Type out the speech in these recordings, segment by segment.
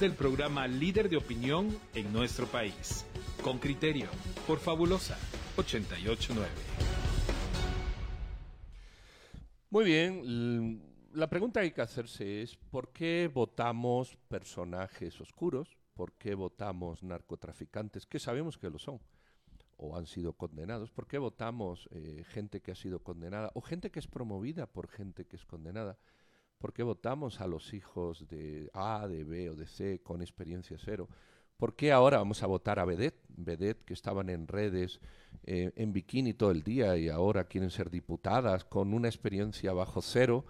del programa líder de opinión en nuestro país. Con criterio, por Fabulosa 889. Muy bien, la pregunta que hay que hacerse es ¿por qué votamos personajes oscuros? ¿Por qué votamos narcotraficantes? Que sabemos que lo son o han sido condenados. ¿Por qué votamos eh, gente que ha sido condenada o gente que es promovida por gente que es condenada? ¿Por qué votamos a los hijos de A, de B o de C con experiencia cero? ¿Por qué ahora vamos a votar a Vedet? Vedet que estaban en redes eh, en bikini todo el día y ahora quieren ser diputadas con una experiencia bajo cero.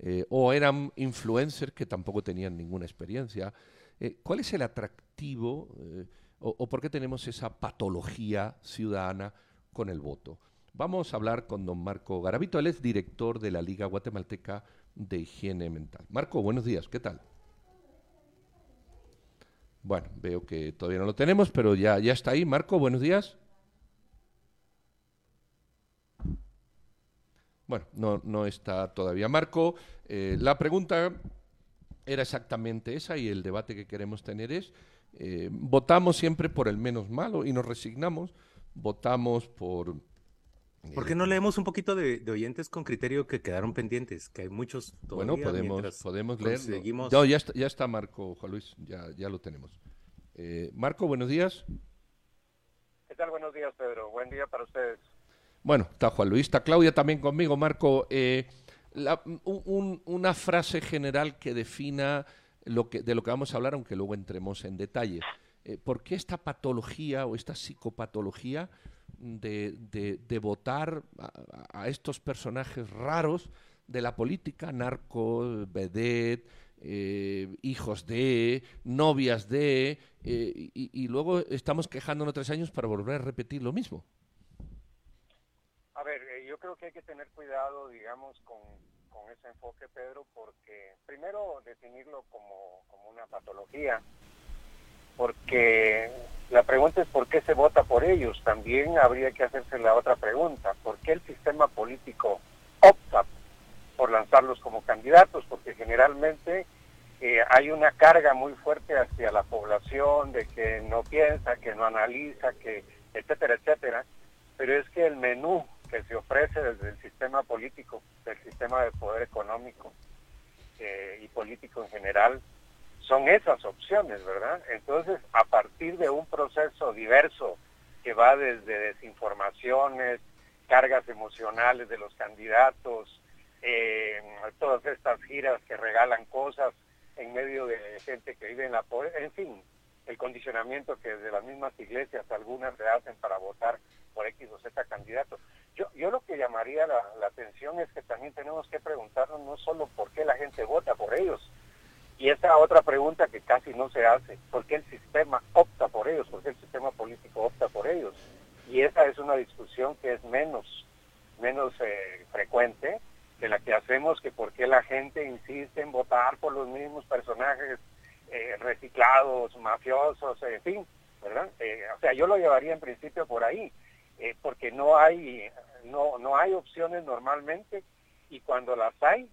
Eh, o eran influencers que tampoco tenían ninguna experiencia. Eh, ¿Cuál es el atractivo o, o, por qué tenemos esa patología ciudadana con el voto? Vamos a hablar con don Marco Garavito, él es director de la Liga Guatemalteca de Higiene Mental. Marco, buenos días, ¿qué tal? Bueno, veo que todavía no lo tenemos, pero ya, ya está ahí. Marco, buenos días. Bueno, no, no está todavía Marco. Eh, la pregunta era exactamente esa y el debate que queremos tener es, eh, votamos siempre por el menos malo y nos resignamos, votamos por ¿Por qué no leemos un poquito de, oyentes con criterio que quedaron pendientes? Que hay muchos todavía. Bueno, podemos, podemos leer. No, ya está, ya está Marco, Juan Luis, ya, ya lo tenemos. Eh, Marco, buenos días. ¿Qué tal? Buenos días, Pedro. Buen día para ustedes. Bueno, está Juan Luis, está Claudia también conmigo. Marco, eh, una frase general que defina lo que, de lo que vamos a hablar, aunque luego entremos en detalles. Eh, ¿Por qué esta patología o esta psicopatología de, de, votar a, estos personajes raros de la política, narcos, vedet, eh, hijos de, novias de, eh, y, luego estamos quejándonos tres años para volver a repetir lo mismo. A ver, eh, yo creo que hay que tener cuidado, digamos, con, con ese enfoque, Pedro, porque primero definirlo como, como una patología, porque la pregunta es por qué se vota por ellos. También habría que hacerse la otra pregunta, ¿por qué el sistema político opta por lanzarlos como candidatos? Porque generalmente eh, hay una carga muy fuerte hacia la población de que no piensa, que no analiza, que etcétera, etcétera. Pero es que el menú que se ofrece desde el sistema político, del sistema de poder económico eh, y político en general, son esas opciones, ¿verdad? Entonces, a partir de un proceso diverso que va desde desinformaciones, cargas emocionales de los candidatos, eh, todas estas giras que regalan cosas en medio de gente que vive en la pobreza, en fin, el condicionamiento que desde las mismas iglesias algunas se hacen para votar por X o Z candidato. Yo, yo lo que llamaría la, la atención es que también tenemos que preguntarnos no solo por qué la gente vota por ellos, y esa otra pregunta que casi no se hace, ¿por qué el sistema opta por ellos? ¿Por qué el sistema político opta por ellos? Y esa es una discusión que es menos, menos eh, frecuente de la que hacemos que por qué la gente insiste en votar por los mismos personajes eh, reciclados, mafiosos, en fin, ¿verdad? Eh, o sea, yo lo llevaría en principio por ahí, porque no hay, no, no hay opciones normalmente y cuando las hay,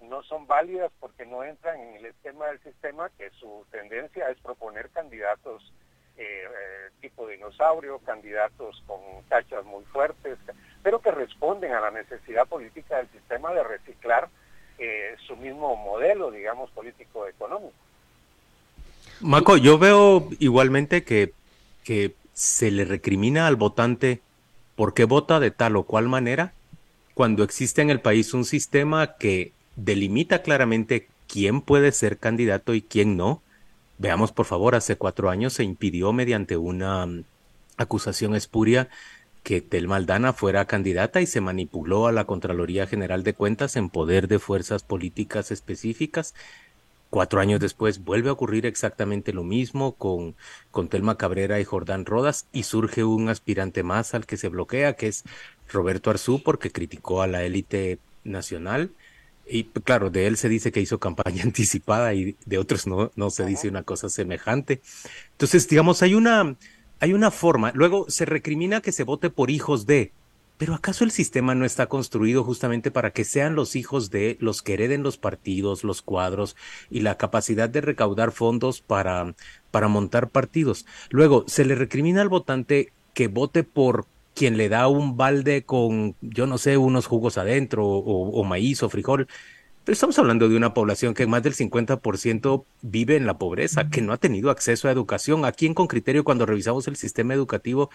no son válidas porque no entran en el esquema del sistema, que su tendencia es proponer candidatos eh, eh, tipo dinosaurio, candidatos con tachas muy fuertes, pero que responden a la necesidad política del sistema de reciclar eh, su mismo modelo, digamos, político-económico. Marco, yo veo igualmente que, que se le recrimina al votante por qué vota de tal o cual manera cuando existe en el país un sistema que delimita claramente quién puede ser candidato y quién no. Veamos, por favor, hace cuatro años se impidió mediante una mm, acusación espuria que Tel Maldana fuera candidata y se manipuló a la Contraloría General de Cuentas en poder de fuerzas políticas específicas. Cuatro años después vuelve a ocurrir exactamente lo mismo con, con Telma Cabrera y Jordán Rodas y surge un aspirante más al que se bloquea, que es Roberto Arzú, porque criticó a la élite nacional y claro, de él se dice que hizo campaña anticipada y de otros no, no se dice una cosa semejante. Entonces, digamos, hay una, hay una forma. Luego se recrimina que se vote por hijos de. Pero ¿acaso el sistema no está construido justamente para que sean los hijos de los que hereden los partidos, los cuadros y la capacidad de recaudar fondos para, para montar partidos? Luego, se le recrimina al votante que vote por quien le da un balde con, yo no sé, unos jugos adentro o, o maíz o frijol. Pero estamos hablando de una población que más del 50% vive en la pobreza, que no ha tenido acceso a educación. Aquí en Con Criterio, cuando revisamos el sistema educativo,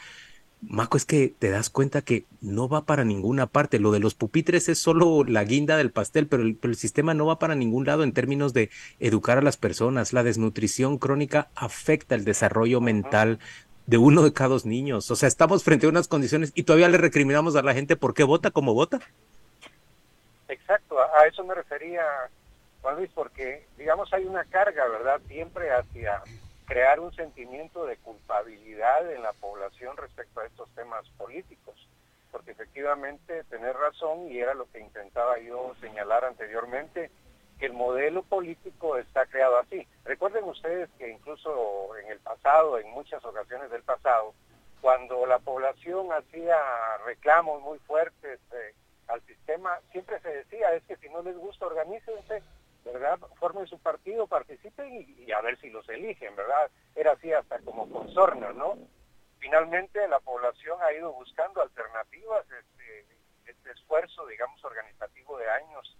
Maco, es que te das cuenta que no va para ninguna parte. Lo de los pupitres es solo la guinda del pastel, pero el, sistema no va para ningún lado en términos de educar a las personas. La desnutrición crónica afecta el desarrollo mental de uno de cada dos niños. O sea, estamos frente a unas condiciones y todavía le recriminamos a la gente por qué vota como vota. Exacto, a eso me refería, Juan Luis, porque, digamos, hay una carga, ¿verdad? Siempre hacia crear un sentimiento de culpabilidad en la población respecto a estos temas políticos, porque efectivamente tener razón, y era lo que intentaba yo señalar anteriormente, que el modelo político está creado así. Recuerden ustedes que incluso en el pasado, en muchas ocasiones del pasado, cuando la población hacía reclamos muy fuertes eh, al sistema, siempre se decía, es que si no les gusta, organícense ¿verdad? Formen su partido, participen y, a ver si los eligen, ¿verdad? Era así hasta como con ¿no? Finalmente la población ha ido buscando alternativas, este, este esfuerzo, digamos, organizativo de años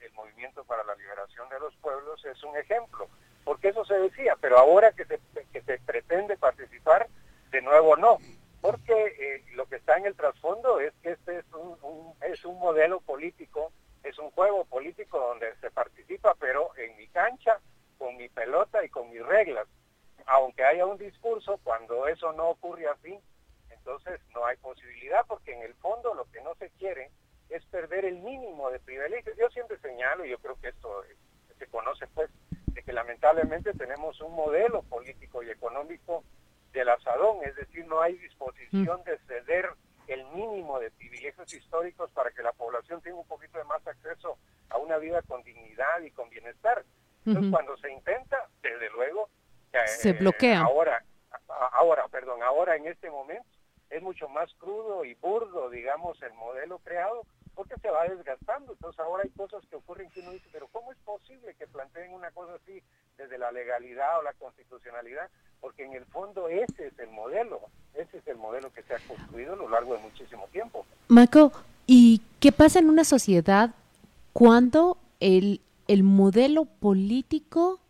el Movimiento para la Liberación de los Pueblos es un ejemplo, porque eso se decía, pero ahora que se, que se pretende participar, de nuevo no, porque eh, lo que está en el trasfondo es que este es un, es un modelo político es un juego político donde se participa, pero en mi cancha, con mi pelota y con mis reglas. Aunque haya un discurso, cuando eso no ocurre así, entonces no hay posibilidad, porque en el fondo lo que no se quiere es perder el mínimo de privilegios. Yo siempre señalo, y yo creo que esto se conoce pues, de que lamentablemente tenemos un modelo político y económico del asadón, es decir, no hay disposición mm. de ceder el mínimo de privilegios históricos para que la población tenga un poquito de más acceso a una vida con dignidad y con bienestar. Entonces, cuando se intenta, desde luego, se bloquea. Ahora, ahora, perdón, ahora en este momento es mucho más crudo y burdo, digamos, el modelo creado, porque se va desgastando. Entonces ahora hay cosas que ocurren que uno dice, pero ¿cómo es posible que planteen una cosa así desde la legalidad o la constitucionalidad? Porque en el fondo ese es el modelo, ese es el modelo que se ha construido a lo largo de muchísimo tiempo. Marco, ¿y qué pasa en una sociedad cuando el, el modelo político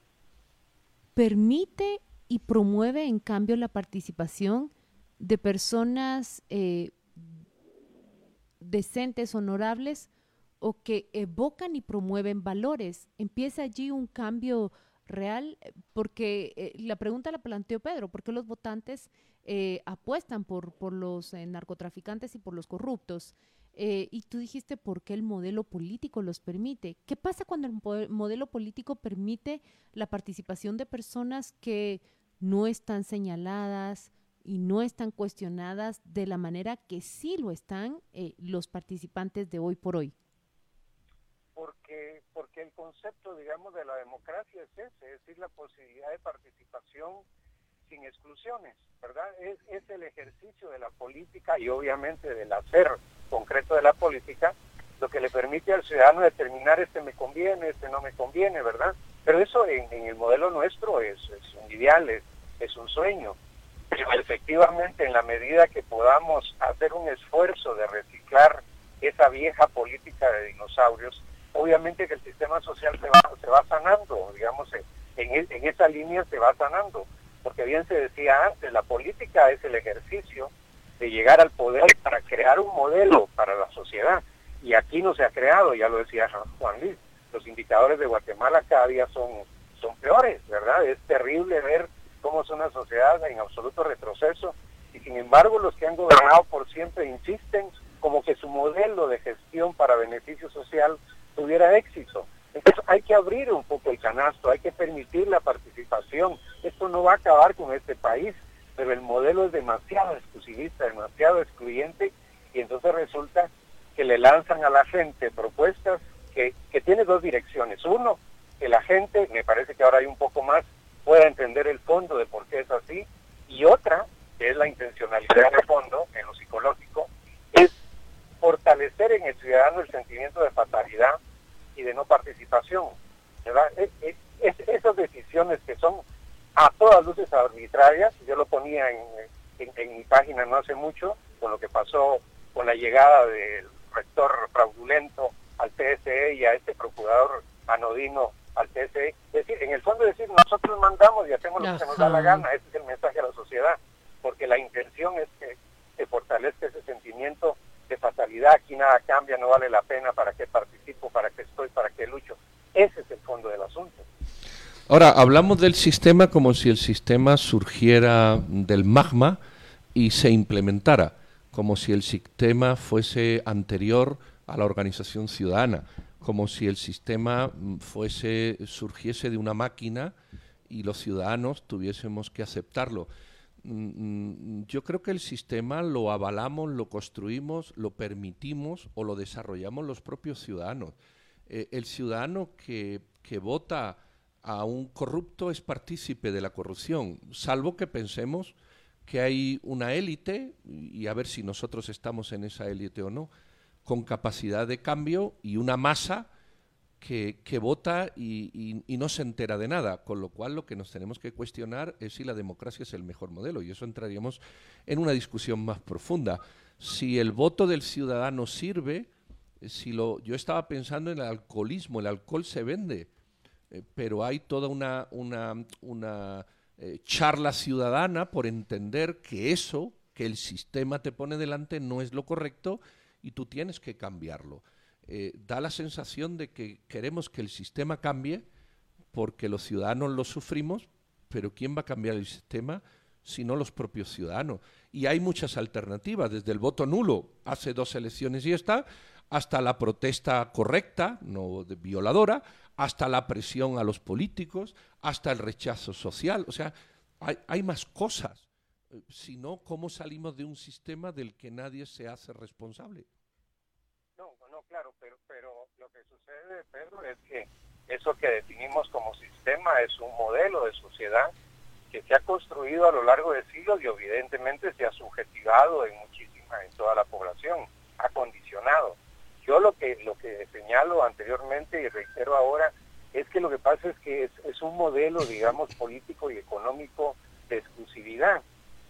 permite y promueve en cambio la participación de personas eh, decentes, honorables o que evocan y promueven valores. Empieza allí un cambio real, eh, porque eh, la pregunta la planteó Pedro, ¿por qué los votantes eh, apuestan por, por los narcotraficantes y por los corruptos? y tú dijiste por qué el modelo político los permite. ¿Qué pasa cuando el modelo político permite la participación de personas que no están señaladas, y no están cuestionadas de la manera que sí lo están eh, los participantes de hoy por hoy? Porque, porque el concepto, digamos, de la democracia es ese, es decir, la posibilidad de participación sin exclusiones, ¿verdad? Es, es el ejercicio de la política y obviamente del hacer concreto de la política lo que le permite al ciudadano determinar este me conviene, este no me conviene, ¿verdad? Pero eso en, el modelo nuestro es, es un ideal, es, es un sueño pero efectivamente en la medida que podamos hacer un esfuerzo de reciclar esa vieja política de dinosaurios, obviamente que el sistema social se va, se va sanando, digamos, en, e, en esa línea se va sanando, porque bien se decía antes, la política es el ejercicio de llegar al poder para crear un modelo para la sociedad, y aquí no se ha creado, ya lo decía Juan Luis, los indicadores de Guatemala cada día son, son peores, ¿verdad? Es terrible ver cómo es una sociedad en absoluto retroceso y sin embargo los que han gobernado por siempre insisten como que su modelo de gestión para beneficio social tuviera éxito. Entonces hay que abrir un poco el canasto, hay que permitir la participación. Esto no va a acabar con este país, pero el modelo es demasiado exclusivista, demasiado excluyente y entonces resulta que le lanzan a la gente la llegada del rector fraudulento al TSE y a este procurador anodino al TSE. Es decir, en el fondo decir, nosotros mandamos y hacemos lo que se nos da la gana, ese es el mensaje a la sociedad, porque la intención es que se fortalezca ese sentimiento de fatalidad, aquí nada cambia, no vale la pena, para qué participo, para qué estoy, para qué lucho. Ese es el fondo del asunto. Ahora, hablamos del sistema como si el sistema surgiera del magma y se implementara, como si el sistema fuese anterior a la organización ciudadana, como si el sistema fuese surgiese de una máquina y los ciudadanos tuviésemos que aceptarlo. Mm, mm, yo creo que el sistema lo avalamos, lo construimos, lo permitimos o lo desarrollamos los propios ciudadanos. Eh, el ciudadano que, que vota a un corrupto es partícipe de la corrupción, salvo que pensemos que hay una élite, y a ver si nosotros estamos en esa élite o no, con capacidad de cambio y una masa que, vota y, no se entera de nada, con lo cual lo que nos tenemos que cuestionar es si la democracia es el mejor modelo, y eso entraríamos en una discusión más profunda. Si el voto del ciudadano sirve, si lo, yo estaba pensando en el alcoholismo, el alcohol se vende, eh, pero hay toda una, una, eh, charla ciudadana por entender que eso que el sistema te pone delante no es lo correcto y tú tienes que cambiarlo. Eh, da la sensación de que queremos que el sistema cambie porque los ciudadanos lo sufrimos, pero ¿quién va a cambiar el sistema si no los propios ciudadanos? Y hay muchas alternativas, desde el voto nulo hace dos elecciones y está, hasta la protesta correcta, no violadora, hasta la presión a los políticos, hasta el rechazo social. O sea, hay, hay más cosas, eh, sino cómo salimos de un sistema del que nadie se hace responsable claro, pero, pero lo que sucede, Pedro, es que eso que definimos como sistema es un modelo de sociedad que se ha construido a lo largo de siglos y evidentemente se ha subjetivado en muchísima, en toda la población, ha condicionado. Yo lo que, lo que señalo anteriormente y reitero ahora es que lo que pasa es que es, es un modelo, digamos, político y económico de exclusividad.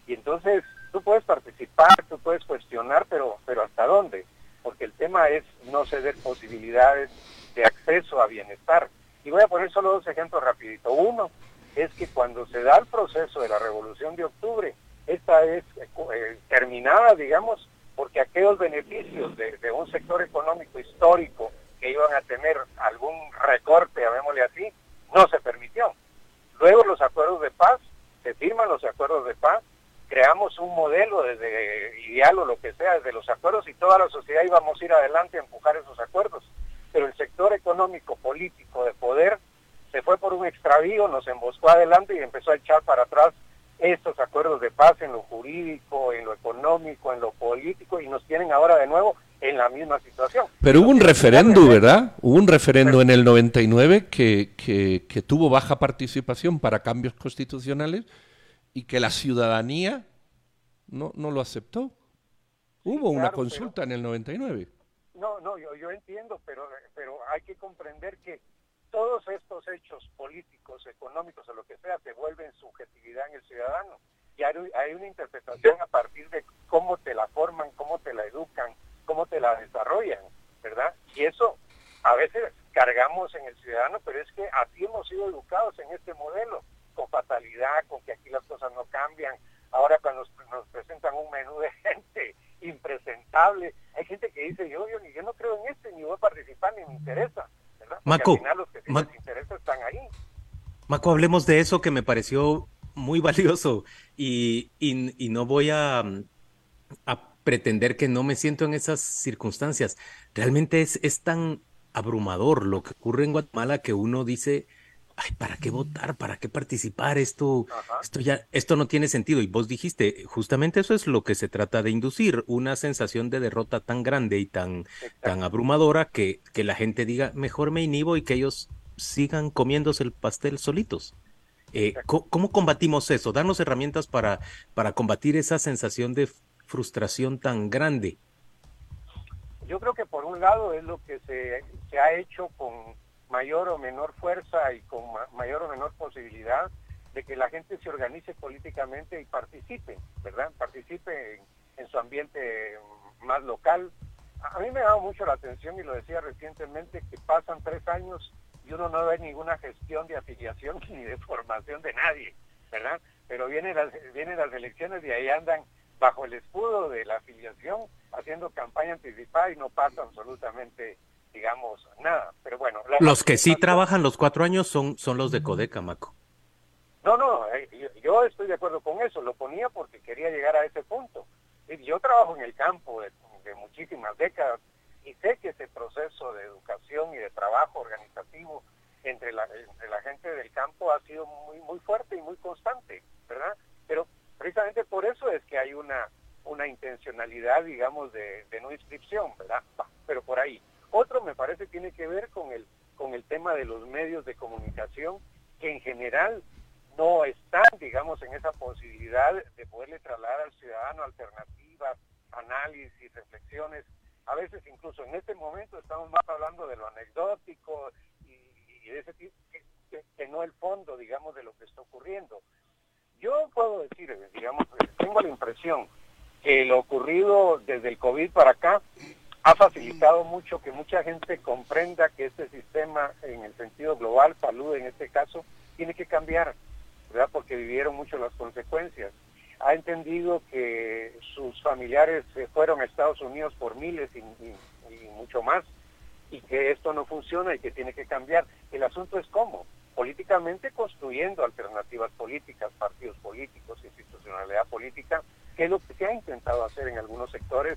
Y entonces tú puedes participar, tú puedes cuestionar, pero, pero ¿hasta dónde? porque el tema es no ceder posibilidades de acceso a bienestar. Y voy a poner solo dos ejemplos rapidito. Uno es que cuando se da el proceso de la Revolución de Octubre, esta es eh, terminada, digamos, porque aquellos beneficios de, un sector económico histórico que iban a tener algún recorte, llamémosle así, no se permitió. Luego los acuerdos de paz, se firman los acuerdos de paz, creamos un modelo desde ideal o lo que sea, desde los acuerdos y toda la sociedad íbamos a ir adelante a empujar esos acuerdos. Pero el sector económico, político, de poder, se fue por un extravío, nos emboscó adelante y empezó a echar para atrás estos acuerdos de paz en lo jurídico, en lo económico, en lo político y nos tienen ahora de nuevo en la misma situación. Pero hubo un referendo, ¿verdad? Hubo un referendo en el 99 que, que, que tuvo baja participación para cambios constitucionales y que la ciudadanía no, no lo aceptó. Hubo una consulta en el 99. No, no, yo, yo entiendo, pero, pero hay que comprender que todos estos hechos políticos, económicos o lo que sea, se vuelven subjetividad en el ciudadano. Y hay, una interpretación a partir de cómo te la forman, cómo te la educan, cómo te la desarrollan, ¿verdad? Y eso a veces cargamos en el ciudadano, pero es que así hemos sido educados en este modelo con fatalidad, con que aquí las cosas no cambian. Ahora cuando nos, presentan un menú de gente impresentable, hay gente que dice, yo, yo, yo no creo en este, ni voy a participar, ni me interesa. ¿Verdad? Maco, al final los que sí les interesa están ahí. Maco, hablemos de eso que me pareció muy valioso y, y, y no voy a, a pretender que no me siento en esas circunstancias. Realmente es, es tan abrumador lo que ocurre en Guatemala que uno dice, ay, ¿para qué votar? ¿Para qué participar? Esto, esto ya, esto no tiene sentido. Y vos dijiste, justamente eso es lo que se trata de inducir, una sensación de derrota tan grande y tan, tan abrumadora que, que la gente diga, mejor me inhibo y que ellos sigan comiéndose el pastel solitos. Eh, ¿Cómo combatimos eso? Danos herramientas para, para combatir esa sensación de frustración tan grande. yo creo que por un lado es lo que se, se ha hecho con mayor o menor fuerza y con mayor o menor posibilidad de que la gente se organice políticamente y participe, ¿verdad? Participe en, su ambiente más local. A mí me ha dado mucho la atención, y lo decía recientemente, que pasan tres años y uno no ve ninguna gestión de afiliación ni de formación de nadie, ¿verdad? Pero vienen las, vienen las elecciones y ahí andan bajo el escudo de la afiliación haciendo campaña anticipada y no pasa absolutamente, digamos, nada. Pero bueno. Los que sí trabajan los cuatro años son, son los de Codeca, Maco. No, no, eh, yo estoy de acuerdo con eso. Lo ponía porque quería llegar a ese punto. Yo trabajo en el campo de, muchísimas décadas y sé que ese proceso de educación y de trabajo organizativo entre la, entre la gente del campo ha sido muy, muy fuerte y muy constante, ¿verdad? Pero precisamente por eso es que hay una, una intencionalidad, digamos, de, no inscripción, ¿verdad? Pero por ahí. Otro me parece tiene que ver con el, con el tema de los medios de comunicación, que en general no están, digamos, en esa posibilidad de poderle trasladar al ciudadano alternativas, análisis, reflexiones. A veces incluso en este momento estamos más hablando de lo anecdótico y, de ese tipo, que, no el fondo, digamos, de lo que está ocurriendo. Yo puedo decir, digamos, tengo la impresión que lo ocurrido desde el COVID para acá ha facilitado mucho que mucha gente comprenda que este sistema, en el sentido global, salud en este caso, tiene que cambiar ¿verdad? Porque vivieron mucho las consecuencias. Ha entendido que sus familiares se fueron a Estados Unidos por miles y, mucho más y que esto no funciona y que tiene que cambiar. El asunto es cómo, políticamente construyendo alternativas políticas, partidos políticos, institucionalidad política, que es lo que se ha intentado hacer en algunos sectores,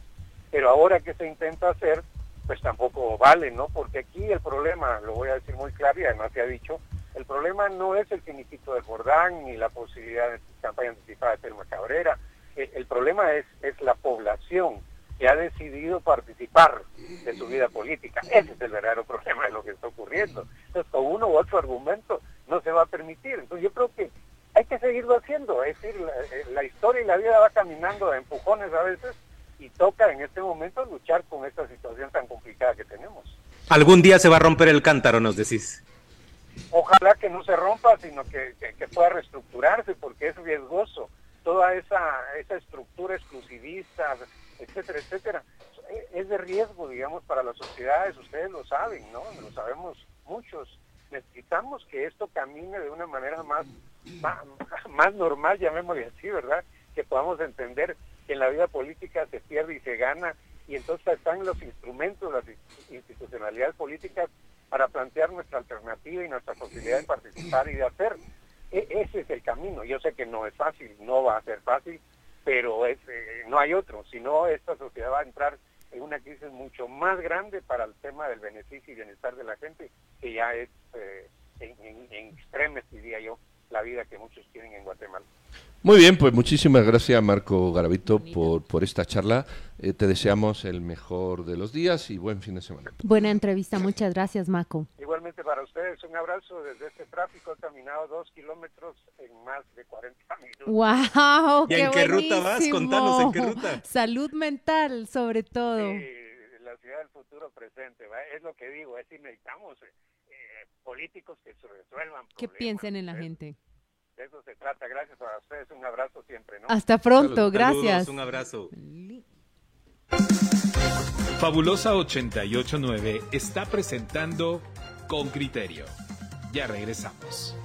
pero ahora que se intenta hacer, pues tampoco vale, ¿no? Porque aquí el problema, lo voy a decir muy claro y además se ha dicho, el problema no es el finiquito de Jordán ni la posibilidad de campaña anticipada de Telma Cabrera. El, problema es, es la población que ha decidido participar de su vida política. Ese es el verdadero problema de lo que está ocurriendo. Entonces, con uno u otro argumento no se va a permitir. Entonces, yo creo que hay que seguirlo haciendo. Es decir, la, eh, la historia y la vida va caminando a empujones a veces toca en este momento luchar con esta situación tan complicada que tenemos. Algún día se va a romper el cántaro, nos decís. Ojalá que no se rompa, sino que, pueda reestructurarse, porque es riesgoso. Toda esa, esa estructura exclusivista, etcétera, etcétera, es de riesgo, digamos, para las sociedades. Ustedes lo saben, ¿no? Lo sabemos muchos. Necesitamos que esto camine de una manera más, más, normal, llamémosle así, ¿verdad? Que podamos entender que en la vida política se pierde y se gana, y entonces están los instrumentos, las institucionalidades políticas para plantear nuestra alternativa y nuestra posibilidad de participar y de hacer. E, ese es el camino. Yo sé que no es fácil, no va a ser fácil, pero eh, no hay otro. Si no, esta sociedad va a entrar en una crisis mucho más grande para el tema del beneficio y bienestar de la gente, que ya es eh, en, en, extremes, diría yo, la vida que muchos tienen en Guatemala. Muy bien, pues muchísimas gracias Marco Garavito por, por esta charla. Eh, te deseamos el mejor de los días y buen fin de semana. Buena entrevista, muchas gracias Marco. Igualmente para ustedes, un abrazo desde este tráfico. He caminado dos kilómetros en más de 40 minutos. ¡Wow! ¿Y en qué ruta vas? Contanos en qué ruta. Salud mental, sobre todo. la ciudad del futuro presente, es lo que digo, es que necesitamos eh, políticos que se resuelvan. Que piensen en la gente. De eso se trata. Gracias a ustedes. Un abrazo siempre. ¿no? Hasta pronto. Gracias. un abrazo. Fabulosa 889 está presentando Con Criterio. Ya regresamos.